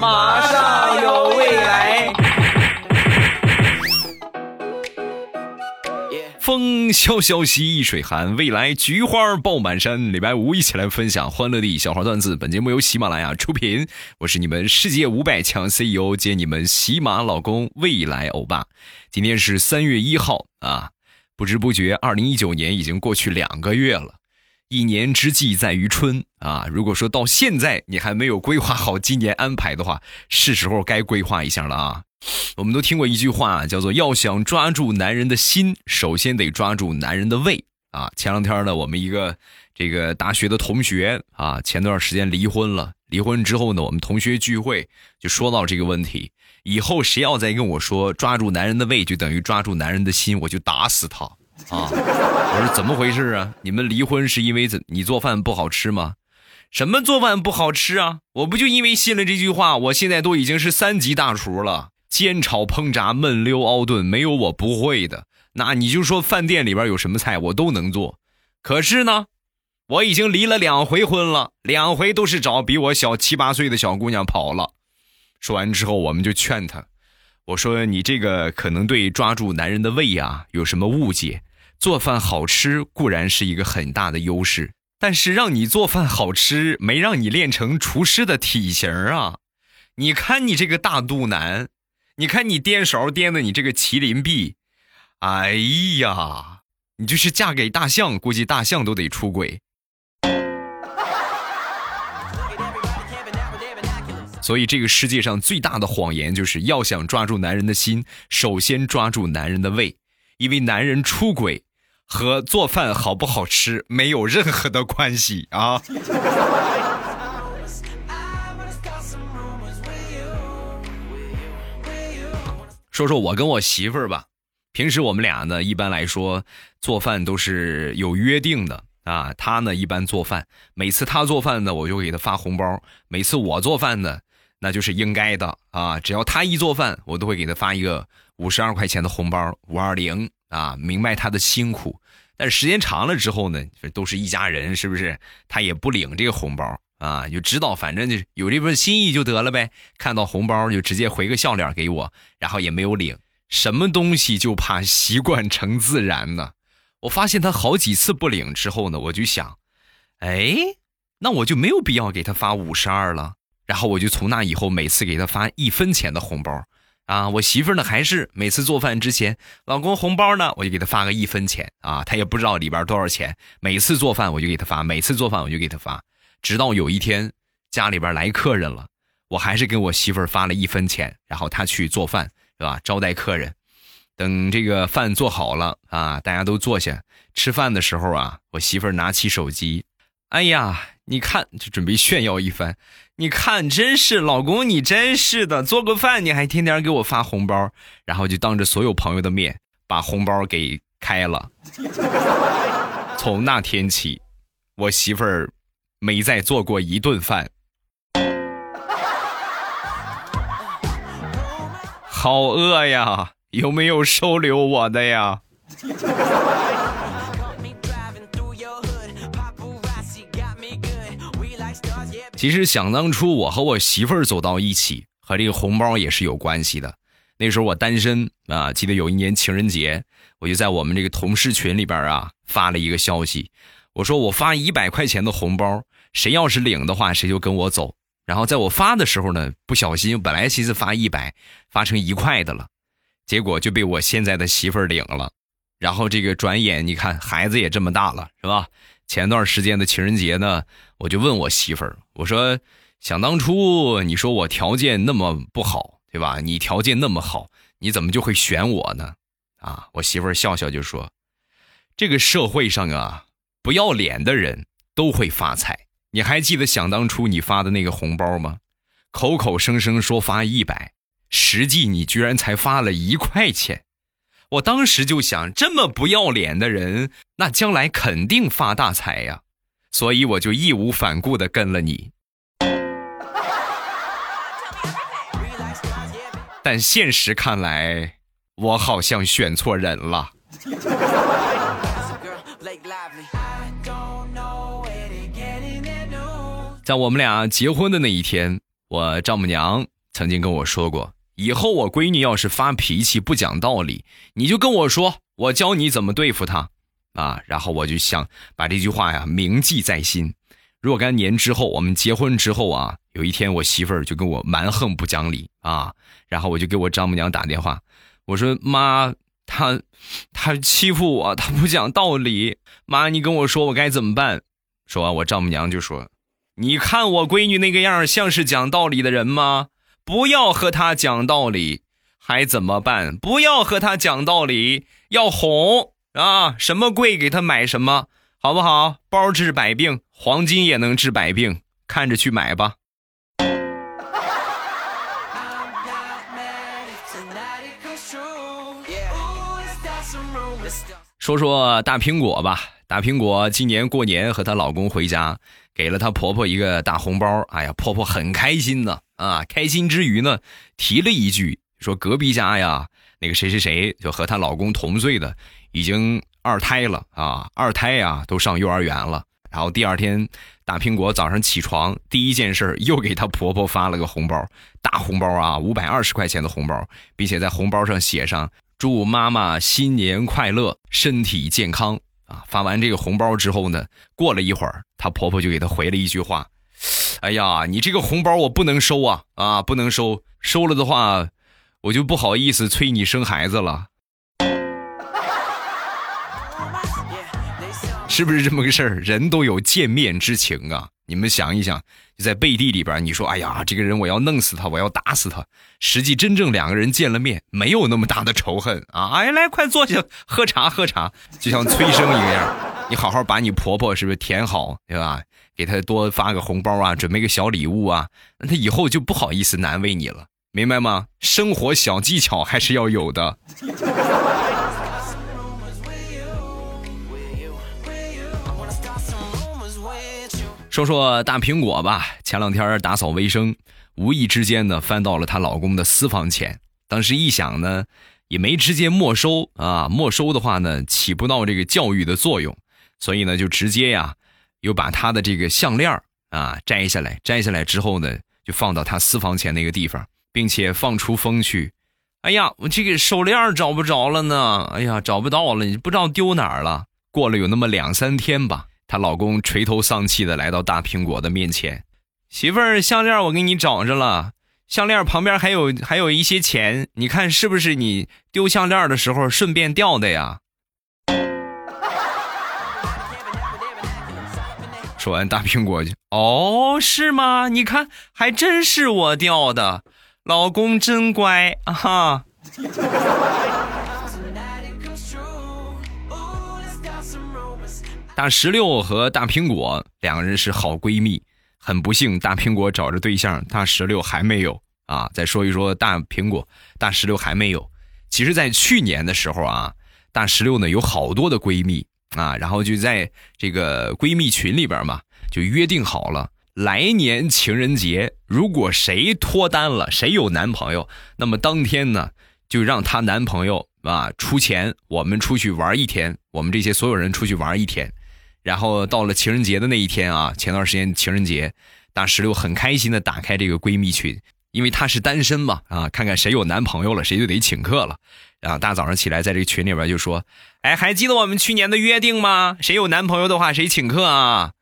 马上有未来。风萧萧兮易水寒，未来菊花爆满山。礼拜五一起来分享欢乐的小花段子。本节目由喜马拉雅出品，我是你们世界五百强 CEO 兼你们喜马老公未来欧巴。今天是三月一号啊，不知不觉二零一九年已经过去两个月了。一年之计在于春啊！如果说到现在你还没有规划好今年安排的话，是时候该规划一下了啊！我们都听过一句话，叫做“要想抓住男人的心，首先得抓住男人的胃”啊！前两天呢，我们一个这个大学的同学啊，前段时间离婚了。离婚之后呢，我们同学聚会就说到这个问题：以后谁要再跟我说抓住男人的胃就等于抓住男人的心，我就打死他。啊！我说怎么回事啊？你们离婚是因为怎？你做饭不好吃吗？什么做饭不好吃啊？我不就因为信了这句话，我现在都已经是三级大厨了，煎炒烹炸焖溜熬炖，没有我不会的。那你就说饭店里边有什么菜，我都能做。可是呢，我已经离了两回婚了，两回都是找比我小七八岁的小姑娘跑了。说完之后，我们就劝他，我说你这个可能对抓住男人的胃啊有什么误解。做饭好吃固然是一个很大的优势，但是让你做饭好吃，没让你练成厨师的体型啊！你看你这个大肚腩，你看你颠勺颠的你这个麒麟臂，哎呀，你就是嫁给大象，估计大象都得出轨。所以这个世界上最大的谎言就是要想抓住男人的心，首先抓住男人的胃，因为男人出轨。和做饭好不好吃没有任何的关系啊！说说我跟我媳妇儿吧，平时我们俩呢，一般来说做饭都是有约定的啊。她呢一般做饭，每次她做饭呢，我就给她发红包；每次我做饭呢，那就是应该的啊。只要她一做饭，我都会给她发一个五十二块钱的红包，五二零。啊，明白他的辛苦，但是时间长了之后呢，都是一家人，是不是？他也不领这个红包啊，就知道反正就有这份心意就得了呗。看到红包就直接回个笑脸给我，然后也没有领。什么东西就怕习惯成自然呢？我发现他好几次不领之后呢，我就想，哎，那我就没有必要给他发五十二了。然后我就从那以后每次给他发一分钱的红包。啊，我媳妇呢还是每次做饭之前，老公红包呢，我就给他发个一分钱啊，他也不知道里边多少钱。每次做饭我就给他发，每次做饭我就给他发，直到有一天家里边来客人了，我还是给我媳妇发了一分钱，然后他去做饭是吧？招待客人，等这个饭做好了啊，大家都坐下吃饭的时候啊，我媳妇拿起手机，哎呀，你看就准备炫耀一番。你看，真是老公，你真是的，做个饭你还天天给我发红包，然后就当着所有朋友的面把红包给开了。从那天起，我媳妇儿没再做过一顿饭。好饿呀，有没有收留我的呀？其实想当初，我和我媳妇儿走到一起，和这个红包也是有关系的。那时候我单身啊，记得有一年情人节，我就在我们这个同事群里边啊发了一个消息，我说我发一百块钱的红包，谁要是领的话，谁就跟我走。然后在我发的时候呢，不小心本来寻思发一百，发成一块的了，结果就被我现在的媳妇儿领了。然后这个转眼你看，孩子也这么大了，是吧？前段时间的情人节呢，我就问我媳妇儿，我说：“想当初你说我条件那么不好，对吧？你条件那么好，你怎么就会选我呢？”啊，我媳妇儿笑笑就说：“这个社会上啊，不要脸的人都会发财。你还记得想当初你发的那个红包吗？口口声声说发一百，实际你居然才发了一块钱。”我当时就想，这么不要脸的人，那将来肯定发大财呀，所以我就义无反顾的跟了你。但现实看来，我好像选错人了。在我们俩结婚的那一天，我丈母娘曾经跟我说过，以后我闺女要是发脾气不讲道理，你就跟我说，我教你怎么对付她。啊，然后我就想把这句话呀铭记在心。若干年之后，我们结婚之后啊，有一天我媳妇儿就跟我蛮横不讲理啊，然后我就给我丈母娘打电话，我说妈，她她欺负我，她不讲道理，妈你跟我说我该怎么办？说完我丈母娘就说，你看我闺女那个样像是讲道理的人吗？不要和她讲道理，还怎么办？不要和她讲道理，要哄啊，什么贵给他买什么。好不好？包治百病，黄金也能治百病，看着去买吧。说说大苹果吧，大苹果今年过年和她老公回家，给了她婆婆一个大红包。哎呀，婆婆很开心呢，啊，开心之余呢，提了一句说隔壁家呀，那个谁谁谁就和她老公同岁的，已经。二胎了啊，二胎呀都上幼儿园了。然后第二天，大苹果早上起床第一件事又给她婆婆发了个红包，大红包啊，五百二十块钱的红包，并且在红包上写上“祝妈妈新年快乐，身体健康”啊。发完这个红包之后呢，过了一会儿，她婆婆就给她回了一句话：“哎呀，你这个红包我不能收啊啊，不能收，收了的话，我就不好意思催你生孩子了。”是不是这么个事儿？人都有见面之情啊！你们想一想，就在背地里边，你说：“哎呀，这个人我要弄死他，我要打死他。”实际真正两个人见了面，没有那么大的仇恨啊！哎，来，快坐下，喝茶，喝茶，就像催生一样。你好好把你婆婆是不是填好，对吧？给她多发个红包啊，准备个小礼物啊，那她以后就不好意思难为你了，明白吗？生活小技巧还是要有的。说说大苹果吧，前两天打扫卫生，无意之间呢翻到了她老公的私房钱。当时一想呢，也没直接没收啊，没收的话呢起不到这个教育的作用，所以呢就直接呀，又把他的这个项链啊摘下来，摘下来之后呢就放到他私房钱那个地方，并且放出风去。哎呀，我这个手链找不着了呢，哎呀找不到了，你不知道丢哪儿了。过了有那么两三天吧。她老公垂头丧气的来到大苹果的面前，媳妇儿，项链我给你找着了，项链旁边还有还有一些钱，你看是不是你丢项链的时候顺便掉的呀？说完，大苹果就哦，是吗？你看，还真是我掉的，老公真乖啊！大石榴和大苹果两个人是好闺蜜，很不幸，大苹果找着对象，大石榴还没有啊。再说一说大苹果，大石榴还没有。其实，在去年的时候啊，大石榴呢有好多的闺蜜啊，然后就在这个闺蜜群里边嘛，就约定好了，来年情人节，如果谁脱单了，谁有男朋友，那么当天呢，就让她男朋友啊出钱，我们出去玩一天，我们这些所有人出去玩一天。然后到了情人节的那一天啊，前段时间情人节，大石榴很开心的打开这个闺蜜群，因为她是单身嘛，啊，看看谁有男朋友了，谁就得请客了。然后大早上起来，在这个群里边就说：“哎，还记得我们去年的约定吗？谁有男朋友的话，谁请客啊？”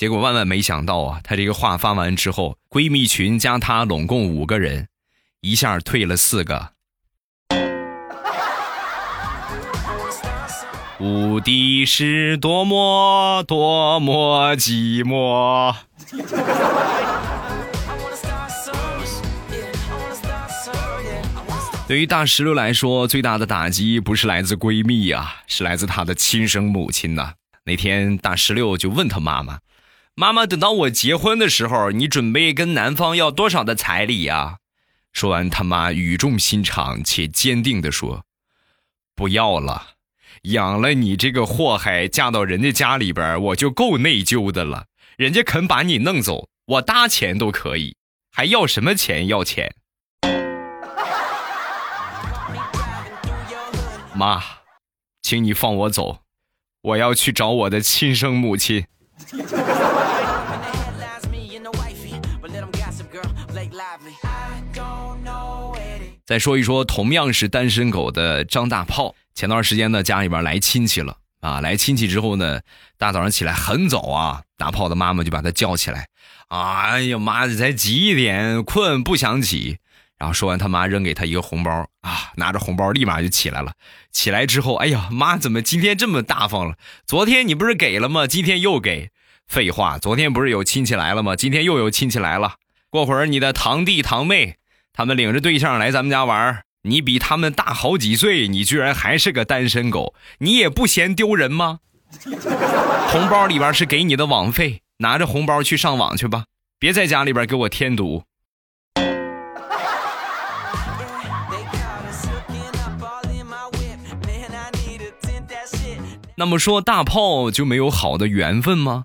结果万万没想到啊，她这个话发完之后，闺蜜群加她拢共五个人，一下退了四个。无敌是多么多么寂寞。对于大石榴来说，最大的打击不是来自闺蜜呀，是来自她的亲生母亲呐。那天，大石榴就问她妈妈：“妈妈，等到我结婚的时候，你准备跟男方要多少的彩礼呀？”说完，他妈语重心长且坚定地说：“不要了。”养了你这个祸害，嫁到人家家里边，我就够内疚的了。人家肯把你弄走，我搭钱都可以，还要什么钱？要钱？妈，请你放我走，我要去找我的亲生母亲。再说一说同样是单身狗的张大炮，前段时间呢家里边来亲戚了啊，来亲戚之后呢，大早上起来很早啊，大炮的妈妈就把他叫起来，哎呀妈，才几点，困不想起。然后说完，他妈扔给他一个红包啊，拿着红包立马就起来了。起来之后，哎呀妈，怎么今天这么大方了？昨天你不是给了吗？今天又给？废话，昨天不是有亲戚来了吗？今天又有亲戚来了。过会儿你的堂弟堂妹。他们领着对象来咱们家玩你比他们大好几岁，你居然还是个单身狗，你也不嫌丢人吗？红包里边是给你的网费，拿着红包去上网去吧，别在家里边给我添堵。那么说大炮就没有好的缘分吗？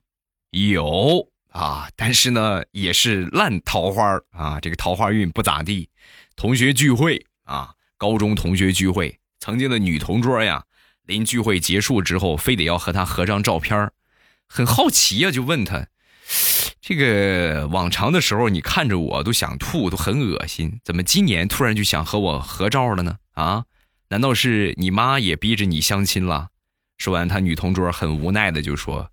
有。啊，但是呢，也是烂桃花啊，这个桃花运不咋地。同学聚会啊，高中同学聚会，曾经的女同桌呀，临聚会结束之后，非得要和他合张照片很好奇呀，就问他，这个往常的时候你看着我都想吐，都很恶心，怎么今年突然就想和我合照了呢？啊，难道是你妈也逼着你相亲了？说完，他女同桌很无奈的就说。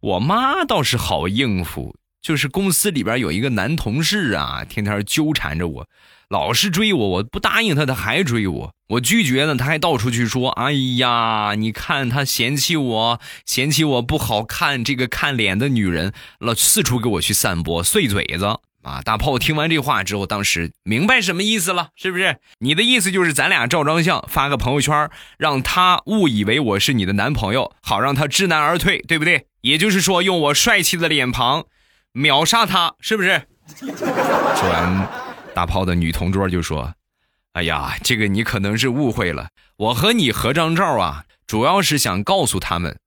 我妈倒是好应付，就是公司里边有一个男同事啊，天天纠缠着我，老是追我，我不答应他，他还追我，我拒绝呢，他还到处去说，哎呀，你看他嫌弃我，嫌弃我不好看，这个看脸的女人，老四处给我去散播碎嘴子啊！大炮听完这话之后，当时明白什么意思了，是不是？你的意思就是咱俩照张相，发个朋友圈，让他误以为我是你的男朋友，好让他知难而退，对不对？也就是说，用我帅气的脸庞秒杀他，是不是？说完，大炮的女同桌就说：“哎呀，这个你可能是误会了。我和你合张照啊，主要是想告诉他们，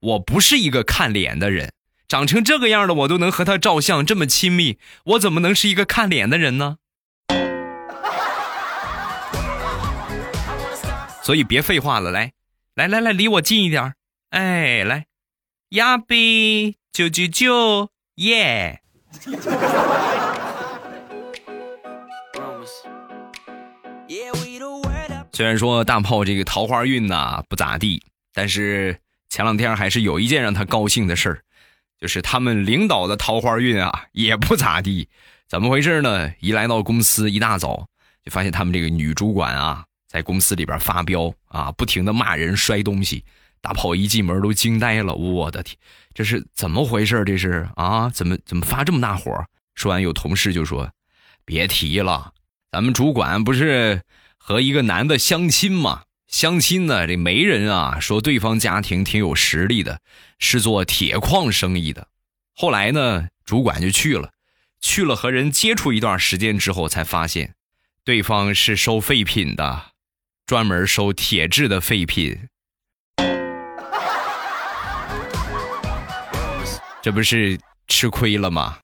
我不是一个看脸的人。长成这个样的我都能和他照相，这么亲密，我怎么能是一个看脸的人呢？所以别废话了，来，来来来，离我近一点儿哎，来。”亚比九九九耶！虽然说大炮这个桃花运呐不咋地，但是前两天还是有一件让他高兴的事儿，就是他们领导的桃花运啊也不咋地。怎么回事呢？一来到公司，一大早就发现他们这个女主管啊在公司里边发飙啊，不停的骂人、摔东西。大炮一进门都惊呆了，我的天，这是怎么回事？这是啊，怎么怎么发这么大火？说完，有同事就说：“别提了，咱们主管不是和一个男的相亲吗？相亲呢，这媒人啊说对方家庭挺有实力的，是做铁矿生意的。后来呢，主管就去了，去了和人接触一段时间之后，才发现对方是收废品的，专门收铁质的废品。”这不是吃亏了吗？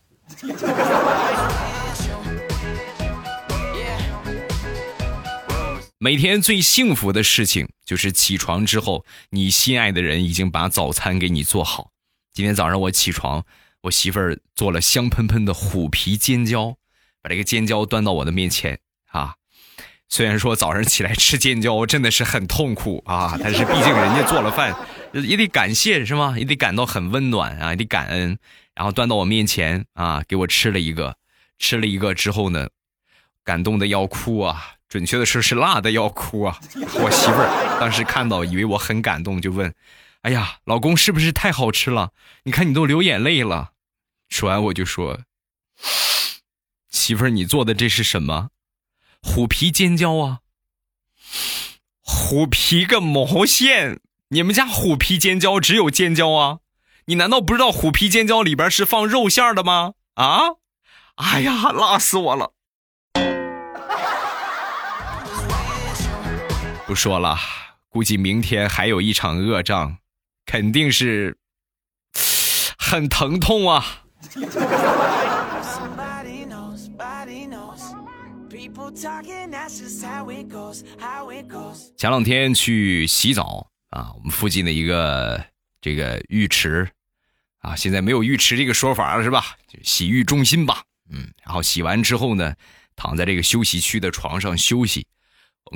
每天最幸福的事情就是起床之后，你心爱的人已经把早餐给你做好。今天早上我起床，我媳妇儿做了香喷喷的虎皮尖椒，把这个尖椒端到我的面前啊。虽然说早上起来吃尖椒真的是很痛苦啊，但是毕竟人家做了饭，也得感谢是吗？也得感到很温暖啊，也得感恩。然后端到我面前啊，给我吃了一个，吃了一个之后呢，感动的要哭啊，准确的说是辣的要哭啊。我媳妇儿当时看到，以为我很感动，就问：“哎呀，老公是不是太好吃了？你看你都流眼泪了。”说完我就说：“媳妇儿，你做的这是什么？”虎皮尖椒啊，虎皮个毛线！你们家虎皮尖椒只有尖椒啊？你难道不知道虎皮尖椒里边是放肉馅的吗？啊！哎呀，辣死我了！不说了，估计明天还有一场恶仗，肯定是很疼痛啊。前两天去洗澡啊，我们附近的一个这个浴池啊，现在没有浴池这个说法了是吧？洗浴中心吧。嗯，然后洗完之后呢，躺在这个休息区的床上休息。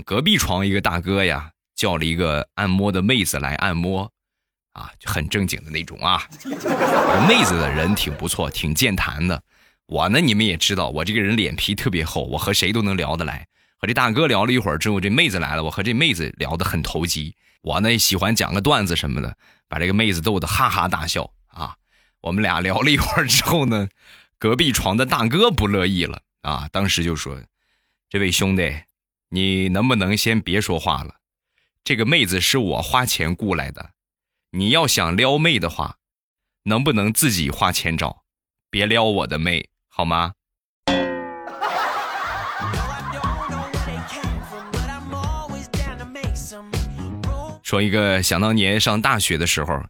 隔壁床一个大哥呀，叫了一个按摩的妹子来按摩，啊，就很正经的那种啊。妹子的人挺不错，挺健谈的。我呢，你们也知道，我这个人脸皮特别厚，我和谁都能聊得来。和这大哥聊了一会儿之后，这妹子来了，我和这妹子聊得很投机。我呢喜欢讲个段子什么的，把这个妹子逗得哈哈大笑啊。我们俩聊了一会儿之后呢，隔壁床的大哥不乐意了啊，当时就说：“这位兄弟，你能不能先别说话了？这个妹子是我花钱雇来的，你要想撩妹的话，能不能自己花钱找，别撩我的妹，好吗？”说一个想当年上大学的时候，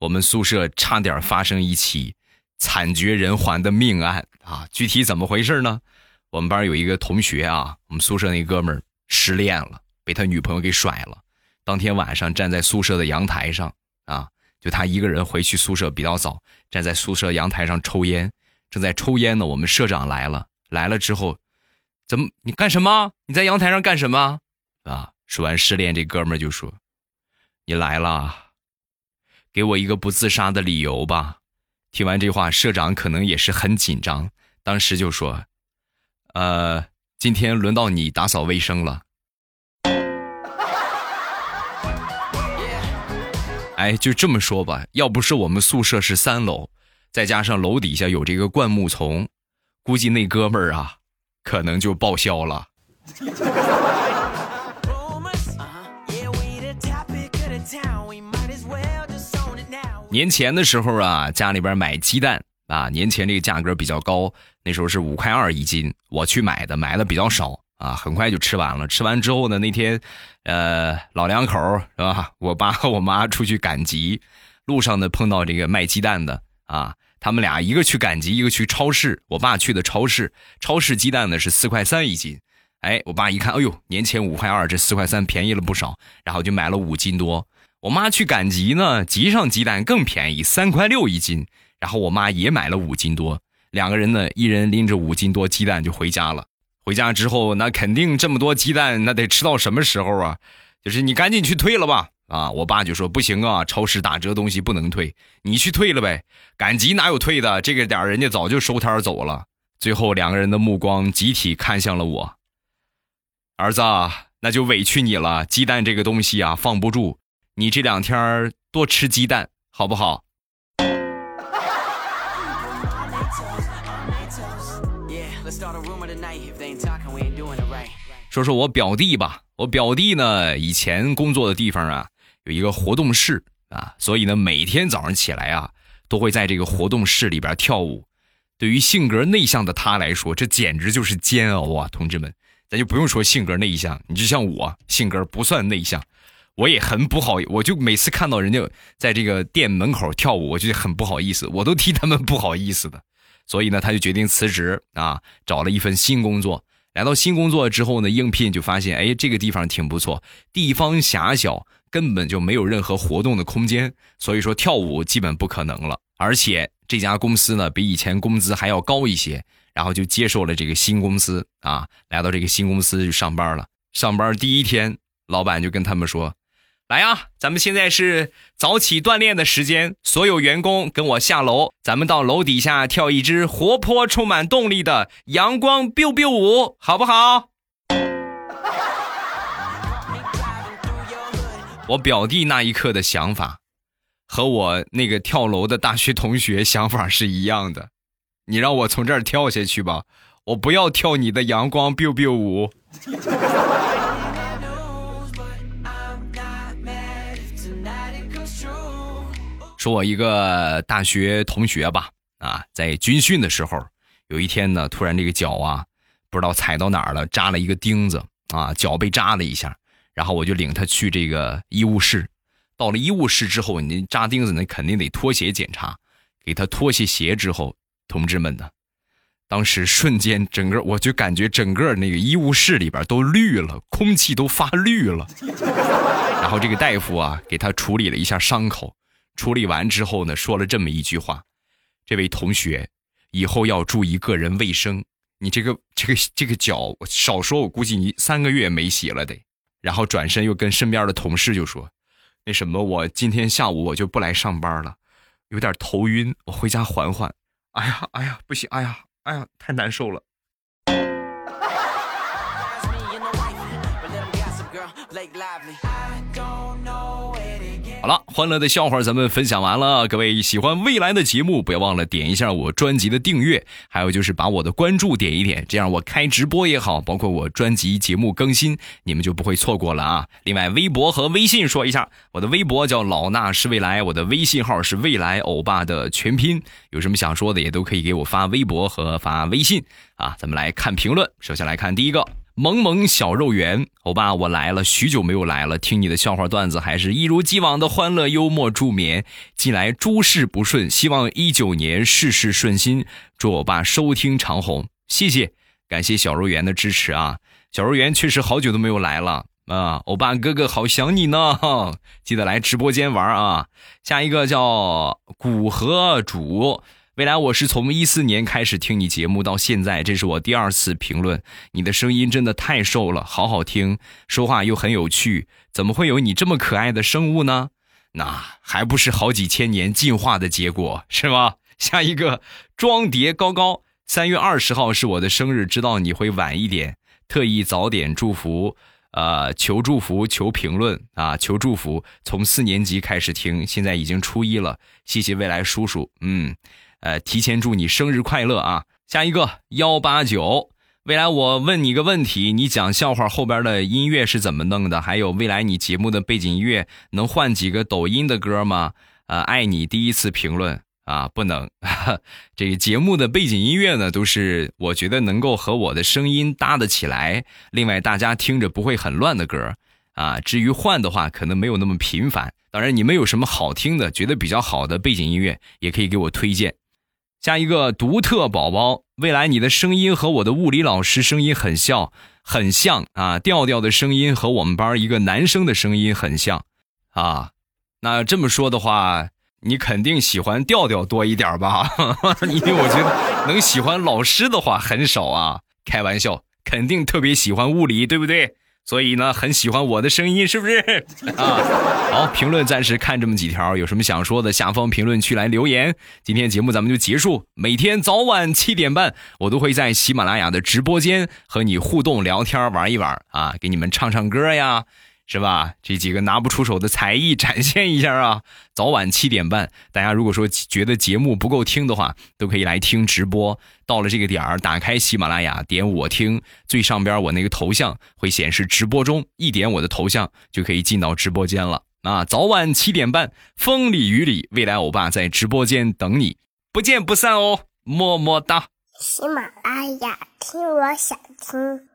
我们宿舍差点发生一起惨绝人寰的命案啊！具体怎么回事呢？我们班有一个同学啊，我们宿舍那哥们儿失恋了，被他女朋友给甩了。当天晚上站在宿舍的阳台上啊，就他一个人回去宿舍比较早，站在宿舍阳台上抽烟，正在抽烟呢。我们社长来了，来了之后，怎么你干什么？你在阳台上干什么？啊！说完失恋，这哥们儿就说。你来了，给我一个不自杀的理由吧。听完这话，社长可能也是很紧张，当时就说：“呃，今天轮到你打扫卫生了。”哎，就这么说吧，要不是我们宿舍是三楼，再加上楼底下有这个灌木丛，估计那哥们儿啊，可能就报销了。年前的时候啊，家里边买鸡蛋啊，年前这个价格比较高，那时候是五块二一斤，我去买的，买的比较少啊，很快就吃完了。吃完之后呢，那天，呃，老两口是吧？我爸和我妈出去赶集，路上呢碰到这个卖鸡蛋的啊，他们俩一个去赶集，一个去超市。我爸去的超市，超市鸡蛋呢是四块三一斤，哎，我爸一看，哎呦，年前五块二，这四块三便宜了不少，然后就买了五斤多。我妈去赶集呢，集上鸡蛋更便宜，三块六一斤。然后我妈也买了五斤多，两个人呢，一人拎着五斤多鸡蛋就回家了。回家之后，那肯定这么多鸡蛋，那得吃到什么时候啊？就是你赶紧去退了吧。啊，我爸就说不行啊，超市打折东西不能退，你去退了呗。赶集哪有退的？这个点人家早就收摊走了。最后两个人的目光集体看向了我，儿子，那就委屈你了。鸡蛋这个东西啊，放不住。你这两天多吃鸡蛋，好不好？说说我表弟吧，我表弟呢，以前工作的地方啊，有一个活动室啊，所以呢，每天早上起来啊，都会在这个活动室里边跳舞。对于性格内向的他来说，这简直就是煎熬啊！同志们，咱就不用说性格内向，你就像我，性格不算内向。我也很不好，我就每次看到人家在这个店门口跳舞，我就很不好意思，我都替他们不好意思的。所以呢，他就决定辞职啊，找了一份新工作。来到新工作之后呢，应聘就发现，哎，这个地方挺不错，地方狭小，根本就没有任何活动的空间，所以说跳舞基本不可能了。而且这家公司呢，比以前工资还要高一些，然后就接受了这个新公司啊，来到这个新公司就上班了。上班第一天，老板就跟他们说。来呀，咱们现在是早起锻炼的时间，所有员工跟我下楼，咱们到楼底下跳一支活泼、充满动力的阳光 biu biu 舞，好不好？我表弟那一刻的想法，和我那个跳楼的大学同学想法是一样的。你让我从这儿跳下去吧，我不要跳你的阳光 biu biu 舞。说我一个大学同学吧，啊，在军训的时候，有一天呢，突然这个脚啊，不知道踩到哪儿了，扎了一个钉子啊，脚被扎了一下，然后我就领他去这个医务室。到了医务室之后，你扎钉子那肯定得脱鞋检查，给他脱下鞋之后，同志们呢，当时瞬间整个我就感觉整个那个医务室里边都绿了，空气都发绿了。然后这个大夫啊，给他处理了一下伤口。处理完之后呢，说了这么一句话：“这位同学，以后要注意个人卫生，你这个这个这个脚，少说我估计你三个月没洗了得。然后转身又跟身边的同事就说：“那什么，我今天下午我就不来上班了，有点头晕，我回家缓缓。”哎呀，哎呀，不行，哎呀，哎呀，太难受了。了，欢乐的笑话咱们分享完了。各位喜欢未来的节目，不要忘了点一下我专辑的订阅，还有就是把我的关注点一点，这样我开直播也好，包括我专辑节目更新，你们就不会错过了啊。另外，微博和微信说一下，我的微博叫老衲是未来，我的微信号是未来欧巴的全拼。有什么想说的，也都可以给我发微博和发微信啊。咱们来看评论，首先来看第一个。萌萌小肉圆，欧巴，我来了，许久没有来了，听你的笑话段子还是一如既往的欢乐幽默助眠。近来诸事不顺，希望一九年事事顺心，祝欧巴收听长虹，谢谢，感谢小肉圆的支持啊！小肉圆确实好久都没有来了啊，欧巴哥哥好想你呢，记得来直播间玩啊！下一个叫古河主。未来我是从一四年开始听你节目到现在，这是我第二次评论。你的声音真的太瘦了，好好听，说话又很有趣，怎么会有你这么可爱的生物呢？那还不是好几千年进化的结果，是吗？下一个装碟高高，三月二十号是我的生日，知道你会晚一点，特意早点祝福，呃，求祝福，求评论啊，求祝福。从四年级开始听，现在已经初一了，谢谢未来叔叔，嗯。呃，提前祝你生日快乐啊！下一个幺八九，未来我问你个问题，你讲笑话后边的音乐是怎么弄的？还有未来你节目的背景音乐能换几个抖音的歌吗？呃，爱你第一次评论啊，不能。这个节目的背景音乐呢，都是我觉得能够和我的声音搭得起来，另外大家听着不会很乱的歌啊。至于换的话，可能没有那么频繁。当然，你们有什么好听的、觉得比较好的背景音乐，也可以给我推荐。下一个独特宝宝，未来你的声音和我的物理老师声音很像，很像啊！调调的声音和我们班一个男生的声音很像，啊，那这么说的话，你肯定喜欢调调多一点吧？因为我觉得能喜欢老师的话很少啊，开玩笑，肯定特别喜欢物理，对不对？所以呢，很喜欢我的声音，是不是 啊？好，评论暂时看这么几条，有什么想说的，下方评论区来留言。今天节目咱们就结束。每天早晚七点半，我都会在喜马拉雅的直播间和你互动聊天玩一玩啊，给你们唱唱歌呀。是吧？这几个拿不出手的才艺展现一下啊！早晚七点半，大家如果说觉得节目不够听的话，都可以来听直播。到了这个点儿，打开喜马拉雅，点我听，最上边我那个头像会显示直播中，一点我的头像就可以进到直播间了。啊，早晚七点半，风里雨里，未来欧巴在直播间等你，不见不散哦！么么哒。喜马拉雅听，我想听。